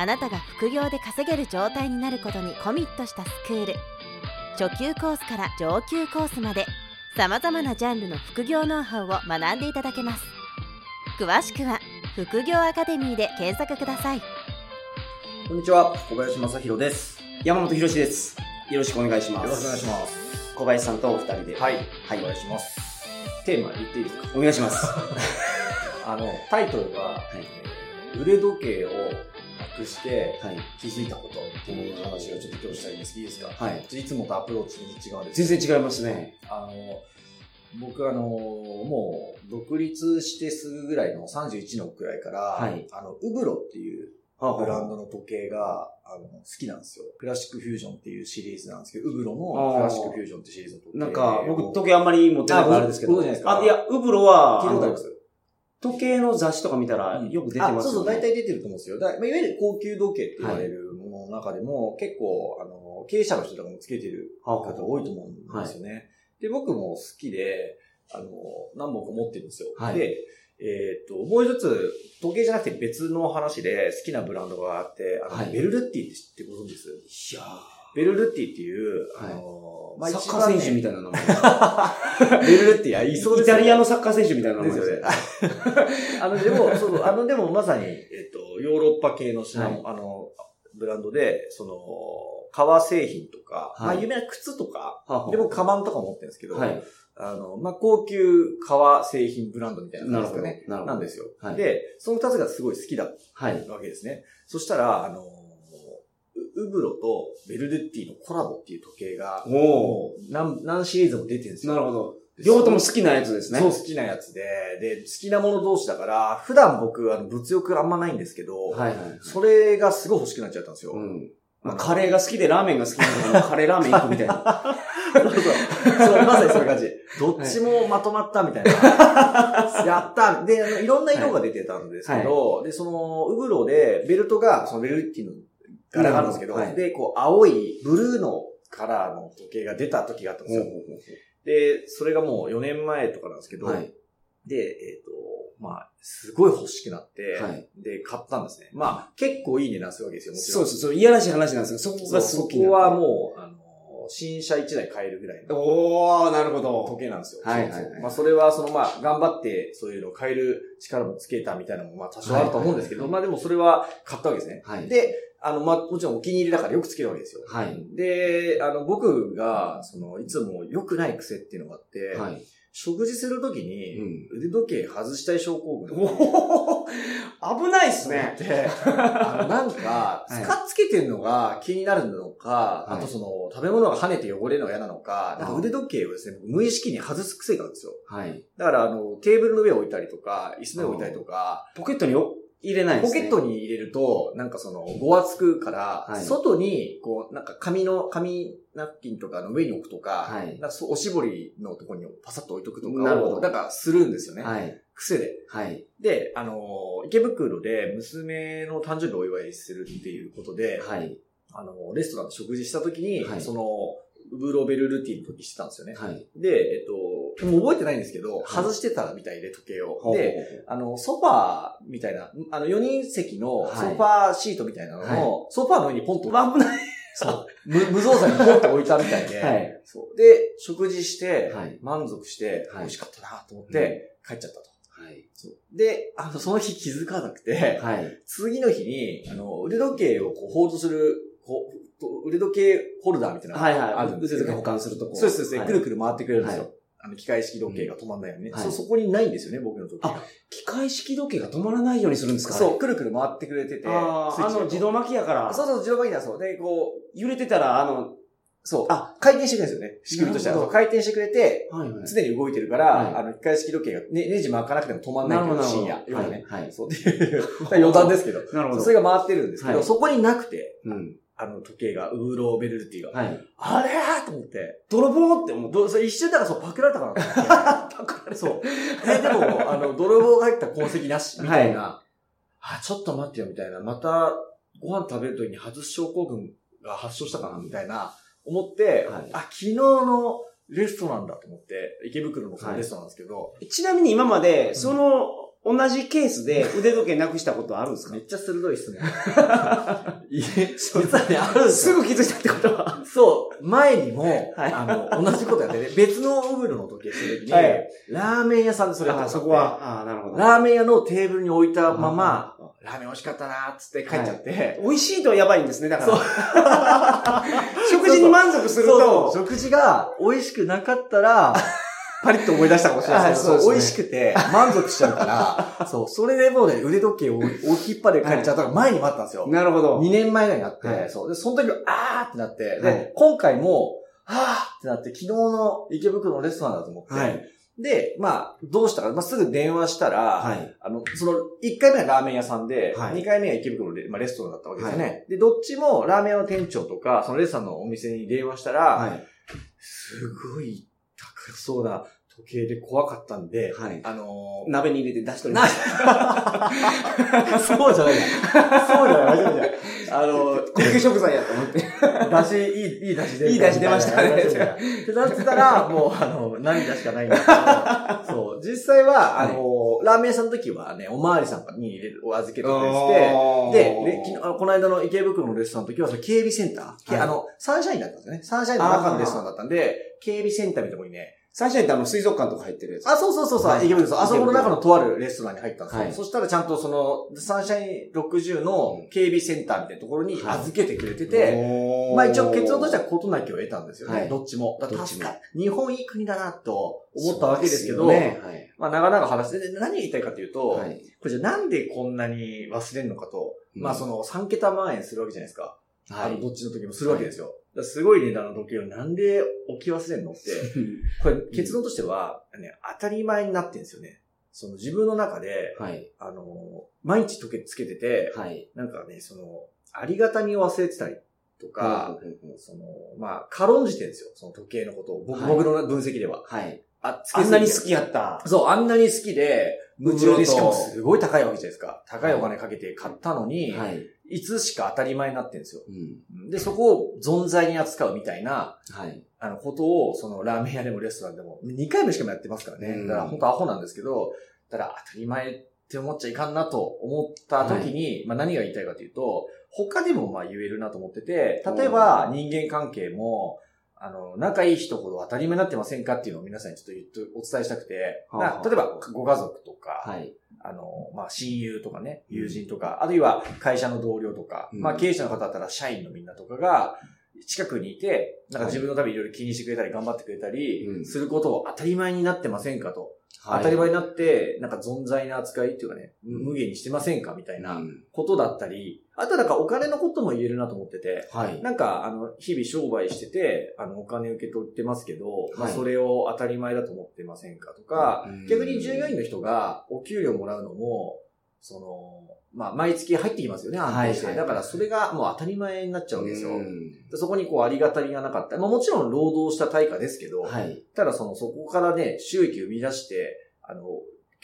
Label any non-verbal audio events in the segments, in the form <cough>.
あなたが副業で稼げる状態になることにコミットしたスクール初級コースから上級コースまでさまざまなジャンルの副業ノウハウを学んでいただけます詳しくは副業アカデミーで検索くださいこんにちは、小林正宏です。山本博史です。よろしくお願いします。よろしくお願いします。小林さんとお二人で。はい。はいお願いします。テーマ言っていいですか？お願いします。<laughs> あの、タイトルは、はいえー腕時計をなくしてはい。気づいたことっていう話をちょっと今日したいんですけど、いいですか？はい。いつもとアプローチ違うんです全然違いますね。あの、僕あの、もう独立してすぐぐらいの31のくらいから、はいあの、ウブロっていうブランドの時計が、あの、好きなんですよ。クラシックフュージョンっていうシリーズなんですけど、ウブロのクラシックフュージョンってシリーズの時計なんか、僕、時計あんまり持ってないからあれですけど。あ、いや、ウブロは、聞いたことあります？時計の雑誌とか見たらよく出てますよ、ね。あそうそう、大体出てると思うんですよ。だまあ、いわゆる高級時計って言われるものの中でも、結構、あの、経営者の人とかもつけてるは方多いと思うんですよね。で、僕も好きで、あの、何本か持ってるんですよ。はい。で、えっ、と、もう一つ、時計じゃなくて別の話で好きなブランドがあって、あの、はい。ベルルッティって知ってご存知です？いやベルルッティっていう、はいあの、ーサッカー選手みたいな名前。い <laughs> ベルルッティ、あ、いそうイタリアのサッカー選手みたいな名前ですよね。あの、でも、そうあの、でもまさに、えっと、ヨーロッパ系の品、はいあの、ブランドで、その、革製品とか、はいまあ、有名な靴とか、で、僕、カバンとか持ってるんですけど、はい。あの、まあ、高級革製品ブランドみたいな。感じですかね。なるほど。なんですよ。はいで、その二つがすごい好きだっはい。たわけですね。そしたら、あの、ウウブロとベルルッティのコラボっていう時計が、おもう何、何シリーズも出てるんですよ。なるほど。両方とも好きなやつですね。そう、好きなやつで、で、好きなもの同士だから、普段僕、あの、物欲あんまないんですけど、はいはい。それがすごい欲しくなっちゃったんですよ。うん。まあ、カレーが好きでラーメンが好きな人も <laughs> カレーラーメン行くみたいな。そうそう。そう、まさにそういう感じ。どっちもまとまったみたいな。<laughs> やったで、あの、いろんな色が出てたんですけど、で、その、ウブロで、ベルトが、そのベルティの柄があるんですけど、はいで、こう、青い、ブルーのカラーの時計が出た時があったんですよ。で、それがもう4年前とかなんですけど、はい。で、えっ、と、まあ、すごい欲しくなって、はいで、買ったんですね。まあ、結構いい値段するわけですよ、もちろ。そうんです。そう、いやらしい話なんですけど、そこそうそがすごく気になこるはもう、あの、新車1台買えるぐらいのおー、なるほど。時計なんですよ。はいはいはいそうそうまあ、それは、その、まあ、頑張って、そういうのを買える力もつけたみたいなのも、まあ、多少あると思うんですけど、はいはいはいまあ、でもそれは買ったわけですね。はい。で、あの、まあ、もちろんお気に入りだからよくつけるわけですよ。はい。で、あの、僕が、その、いつも良くない癖っていうのがあって、はい。食事するときに、うん。腕時計外したい症候群。おー、危ないっすね。で、あの、なんか、<laughs> はい使っつけてるのが気になるのか、はいあとその、食べ物が跳ねて汚れるのが嫌なのか、なんか腕時計をですね、無意識に外す癖があるんですよ。はい。だから、あの、テーブルの上を置いたりとか、椅子の上を置いたりとか、ポケットにお入れないですね。ポケットに入れると、なんかその、ごわつくから、はい外に、こう、なんか紙の、紙ナプキンとかの上に置くとか、はいなんかおしぼりのところにパサッと置いとくとかを、なんかするんですよね。はい。癖で。はい。で、あの、池袋で娘の誕生日をお祝いするっていうことで、はい。あの、レストランで食事した時に、はいその、ウブロベルルティの時してたんですよね。はい。で、えっと、もう覚えてないんですけど、い外してたみたいで時計を。で、あの、ソファーみたいな、あの、4人席のソはいファーシートみたいなのを、はソファーの上にポンと、危ない。そう、無無造作にポンと置いたみたいで、はいそうで、食事して、はい満足して、はい美味しかったなと思って、帰っちゃったと。はい。そうで、あの、その日気づかなくて、はい。次の日に、あの、腕時計をこう、ホールドする、こう、腕時計ホルダーみたいなのがはいはい。あるんですよ、ね。腕時計保管するとこ。そうです、そうです、はいくるくる回ってくれるんですよ。はいあの、機械式時計が止まんないようにね。はいそ、そこにないんですよね、僕の時。あ機械式時計が止まらないようにするんですかそう、くるくる回ってくれてて、あーあの、自動巻きやから、そうそう、自動巻きだそう。で、こう、揺れてたら、あの、そう。あ回転してくれるんですよね。仕組みとしては。回転してくれて、はいはい。常に動いてるから、はいあの、機械式時計が、ね、ネジ巻かなくても止まんないけど、深夜、夜ね。はい。はいそうっていう、<laughs> 余談ですけど。なるほど。それが回ってるんですけど、はいそこになくて、うん。あの時計が、ウーローベルルティが。はい。あれーと思って。泥棒って思う。それ一瞬だからそう、パクられたかなと思って。<laughs> パクられそう。え、でも、あの、泥棒が入った痕跡なし、みたいな。あ、ちょっと待ってよ、みたいな。また、ご飯食べるときに外す症候群が発症したかな、みたいな、思って、はいあ、昨日のレストランだと思って、池袋のそのレストランなんですけど、ちなみに今まで、その、同じケースで <laughs> 腕時計なくしたことあるんですか？めっちゃ鋭い質問。<laughs> いえ、実はね、あるんですよ。すぐ気づいたってことは？そう、前にも、はいあの、同じことやってね、別のウブルの時計してる時に、はいラーメン屋さんでそれやってあ、たそこは。あなるほど。ラーメン屋のテーブルに置いたまま、あ、ラーメン美味しかったなーっつって帰っちゃって、美味しいとやばいんですね、だから。食事に満足するそうと、そう食事が美味しくなかったら、パリッと思い出したかもしれないですけど、はいそう美味しくて満足しちゃうから、<laughs> そう、それでもうね、腕時計を置きっぱで帰っちゃったから前にもあったんですよ。なるほど。2年前ぐらいになって、はいそう。で、その時は、あーってなって、はいで、今回も、あーってなって、昨日の池袋のレストランだと思って、はい。で、まあ、どうしたか、まあ、すぐ電話したら、はい。あの、その、1回目はラーメン屋さんで、はい2回目は池袋のレ,、まあ、レストランだったわけですよね。で、どっちもラーメン屋の店長とか、そのレストランのお店に電話したら、はい。すごい高そうだ。時計で怖かったんで、はい。あのー、鍋に入れて出しとりまな、す。<laughs> そうじゃないや。そうじゃない、間違えた。あのー、<laughs> 高級食材やと思って。出汁、いい、いい出汁で。いい出汁出ましたねってなってたら、もう、あの、<laughs> 涙しかないんですけど、そう、実際は、あの、ラーメン屋さんの時はね、おまわりさんに入れる、お預けてくれてて、で、で昨日この間の池袋のレストランの時は、その警備センター、けはいあの、サンシャインだったんですよね。サンシャインの中のレストランだったんで、警備センターみたいなところにね、サンシャインってあの水族館とか入ってるやつ。あ、そうそうそうそう、はい池袋あそこの中のとあるレストランに入ったんですよ。はいそしたらちゃんとその、サンシャイン60の警備センターみたいなところにはい預けてくれてて、おーまあ一応結論としては事なきを得たんですよね。はいどっちも。だからどっちも助か日本いい国だなと思ったわけですけど、ねはい。まあ長々話して、で何が言いたいかというと、はい。これじゃあなんでこんなに忘れるのかと、うんまあその3桁万円するわけじゃないですか。あの、どい。っちの時もするわけですよ。すごい値段の時計をなんで置き忘れるのって、<laughs> これ結論としては、ね、当たり前になってるんですよね。その自分の中で、はい。あの、毎日時計つけてて、はい。なんかね、その、ありがたみを忘れてたりとか、その、まあ、軽んじてるんですよ。その時計のことを。僕,、はい僕の分析では。はい。あ、つあんなに好ききやった。そう、あんなに好きで、夢中で、しかもすごい高いわけじゃないですか。高いお金かけて買ったのに、はい。いつしか当たり前になってるんですよ。うん。で、そこを存在に扱うみたいな、はい。あの、ことを、その、ラーメン屋でもレストランでも、2回もしかもやってますからね。うんだから、本当アホなんですけど、ただ当たり前って思っちゃいかんなと思った時に、まあ何が言いたいかというと、他でもまあ言えるなと思ってて、例えば人間関係も、あの、仲いい人ほど当たり前になってませんかっていうのを皆さんにちょっと言って、お伝えしたくて、はあ例えばご家族とか、はい。あの、まあ、親友とかね、友人とか、あるいは会社の同僚とか、うん。まあ、経営者の方だったら社員のみんなとかが、近くにいて、なんかはい。自分のためにいろいろ気にしてくれたり、頑張ってくれたりう、ん。することを当たり前になってませんかと。はい。当たり前になって、なんか存在な扱いっていうかね、無限にしてませんかみたいなうん。ことだったり、あとはなんかお金のことも言えるなと思ってて、はい。なんか、あの、日々商売してて、あの、お金受け取ってますけど、まあ、はいそれを当たり前だと思ってませんかとか、うん逆に従業員の人がお給料もらうのも、その、まあ、毎月入ってきますよね、安定して。はいはいだから、それがもう当たり前になっちゃうわけですよ。そこにこう、ありがたみがなかった。まあ、もちろん労働した対価ですけど、はい。ただその、そこからね、収益を生み出して、あの、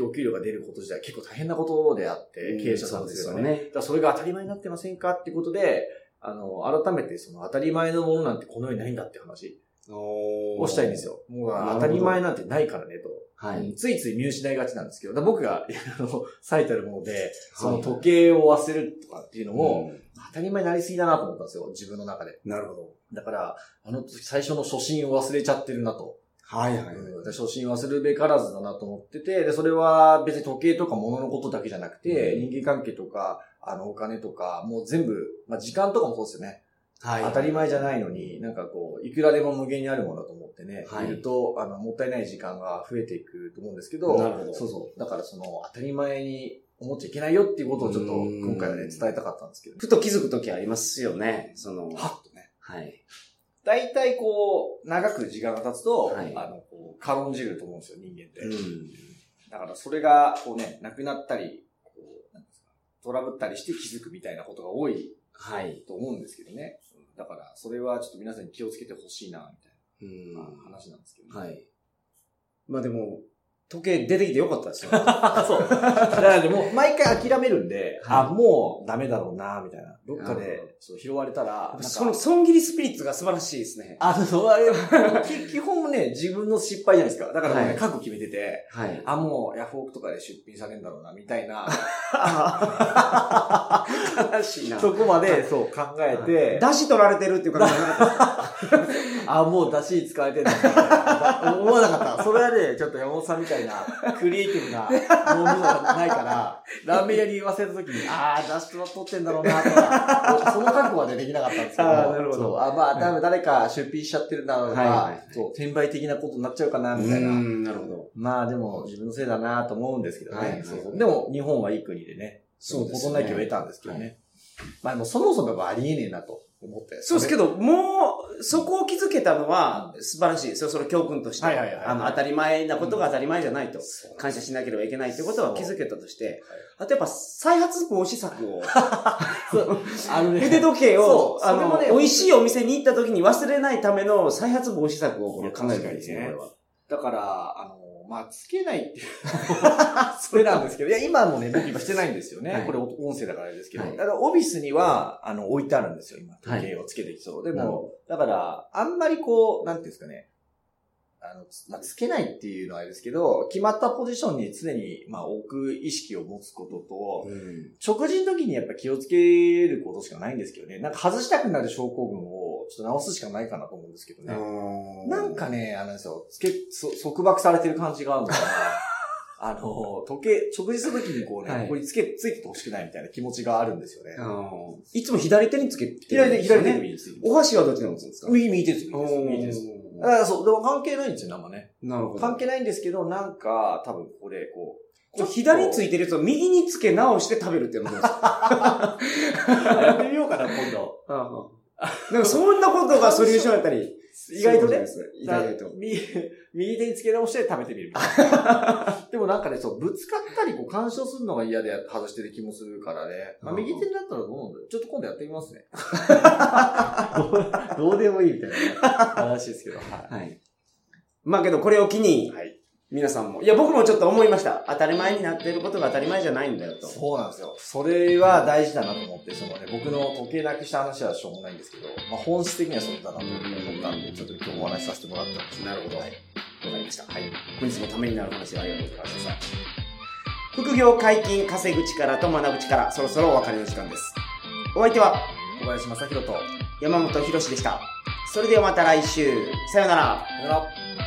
お給料が出ること自体結構大変なことであって、経営者さんですよね。そねそれが当たり前になってませんかっていうことで、あの、改めてその当たり前のものなんてこの世にないんだって話おをしたいんです。よ。もう当たり前なんてないからねと。はい。ついつい見失いがちなんですけど、僕が <laughs> あの最たるもので、その時計を忘れるとかっていうのも、うん当たり前になりすぎだなと思ったんですよ、自分の中で。なるほど。だから、あの時最初の初心を忘れちゃってるなと。はいはい。うん初心忘れるべからずだなと思ってて、で、それは別に時計とか物のことだけじゃなくて、うん人間関係とか、あの、お金とか、もう全部、まあ、時間とかもそうですよね。はい。当たり前じゃないのに、なんかこう、いくらでも無限にあるものだと思ってね、はいい、ると、あの、もったいない時間が増えていくと思うんですけど、なるほどそうそう。だからその、当たり前に思っちゃいけないよっていうことをちょっと、うん今回はね、伝えたかったんですけど、ふと気づくときありますよね。その、はっとね。はい。大体こう、長く時間が経つと、はいあの、こう軽んじると思うんですよ、人間って。うん。だからそれが、こうね、なくなったり、こう、なんですか、トラブったりして気づくみたいなことが多いはい。と思うんですけどね。だから、それはちょっと皆さんに気をつけてほしいな、みたいうんな話なんですけどね。はい。まあでも、時計出てきてよかったですよ。あ、<laughs> そう。だからでも、毎回諦めるんで、はいあ、もうダメだろうな、みたいな。どっかでそう拾われたら、その、損切りスピリッツが素晴らしいですね。あ、そう、あれ、き基本ね、自分の失敗じゃないですか。だからね、はい覚悟決めてて、はい。あ、もうヤフオクとかで出品されるんだろうな、みたいな、悲しいな。そこまで、そう考えて、出汁取られてるっていう感じじゃなかっ <laughs> あ、もう出汁使えてんだ、<laughs> 思わなかった。それはね、ちょっと山本さんみたいな、クリエイティブな脳みそがないから、<laughs> ラーメン屋に言わせた時に、あー、出汁は取ってんだろうな、とか、その覚悟はね、できなかったんですけど、あーなるほどあ、まあ、多分誰か出品しちゃってるんだろうとか、そう、転売的なことになっちゃうかな、た。みたいな。ん、なるほど。まあでも自分のせいだなと思うんですけどね。そうでも日本はいい国でね。そうですね事なきを得たんですけどね。まあでもそもそもありえねえなと思って。そうですけど、もう、そこを気づけたのは素晴らしいですよ。その教訓として。あの、当たり前なことが当たり前じゃないと。感謝しなければいけないってことは気づけたとしてはい、あとやっぱ再発防止策を、<laughs> あのね筆時計を、あの、美味しいお店に行った時に忘れないための再発防止策を考えるべきですね。だから、あの、まあ、つけないっていう。<laughs> それなんですけど、いや、今もね、僕今してないんですよね。はいこれ音声だからですけど。はいだから、オフィスには、あの、置いてあるんですよ、今。はい時計をつけてきそう。でなるほも、だから、あんまりこう、なんていうんですかね。あの、つまあ、つけないっていうのはあれですけど、決まったポジションに常に、まあ、置く意識を持つことと、うん食事の時にやっぱ気をつけることしかないんですけどね。なんか外したくなる症候群をちょっと直すしかないかなと思うんですけどね。なんかね、あのですよ、つけ、そ束縛されてる感じがあるのかな。<laughs> あの、時計、食事するときにこうね、はいここにつけ、ついててほしくないみたいな気持ちがあるんですよね。いつも左手につけてる左手、左手。お箸はどっちに持つんですか？右、右手ですよ。右手です。だからそう、でも関係ないんですよ、生ね。なるほど。関係ないんですけど、なんか、多分ここでこう、こう左についてるやつを右につけ直して食べるっていうのも <laughs> やってみようかな、今度。なんかそんなことがソリューションやったり。意外とね。意外と。右、<laughs> 右手につけ直して食べてみる。<laughs> でもなんかね、そう、ぶつかったり、こう、干渉するのが嫌で外してる気もするからね。まあ、うん右手になったらどうなんだろうちょっと今度やってみますね。<laughs> どうどうでもいいみたいなね話ですけど。ははい。まあけどこれを機にい。、はい。皆さんも。いや、僕もちょっと思いました。当たり前になっていることが当たり前じゃないんだよと。そうなんですよ。それは大事だなと思って、そのね、僕の時計なくした話はしょうもないんですけど、まあ、本質的にはそうだなと思ったんで、ちょっと今日お話しさせてもらったんですなるほどはい。わかりました。はい。本日もためになる話をありがとうございました。副業解禁、稼ぐ力と学ぶ力、そろそろお別れの時間です。お相手は小林正宏と、山本博史でした。それではまた来週。さようなら。さよなら。